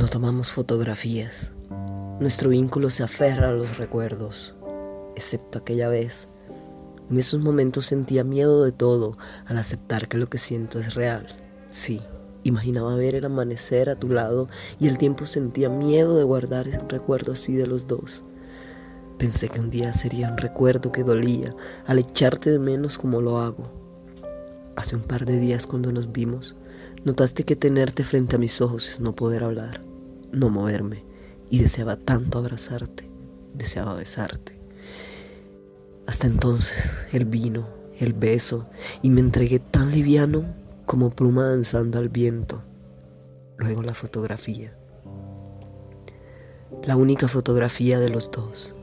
No tomamos fotografías. Nuestro vínculo se aferra a los recuerdos, excepto aquella vez. En esos momentos sentía miedo de todo al aceptar que lo que siento es real. Sí, imaginaba ver el amanecer a tu lado y el tiempo sentía miedo de guardar ese recuerdo así de los dos. Pensé que un día sería un recuerdo que dolía al echarte de menos como lo hago. Hace un par de días cuando nos vimos, Notaste que tenerte frente a mis ojos es no poder hablar, no moverme, y deseaba tanto abrazarte, deseaba besarte. Hasta entonces el vino, el beso, y me entregué tan liviano como pluma danzando al viento. Luego la fotografía. La única fotografía de los dos.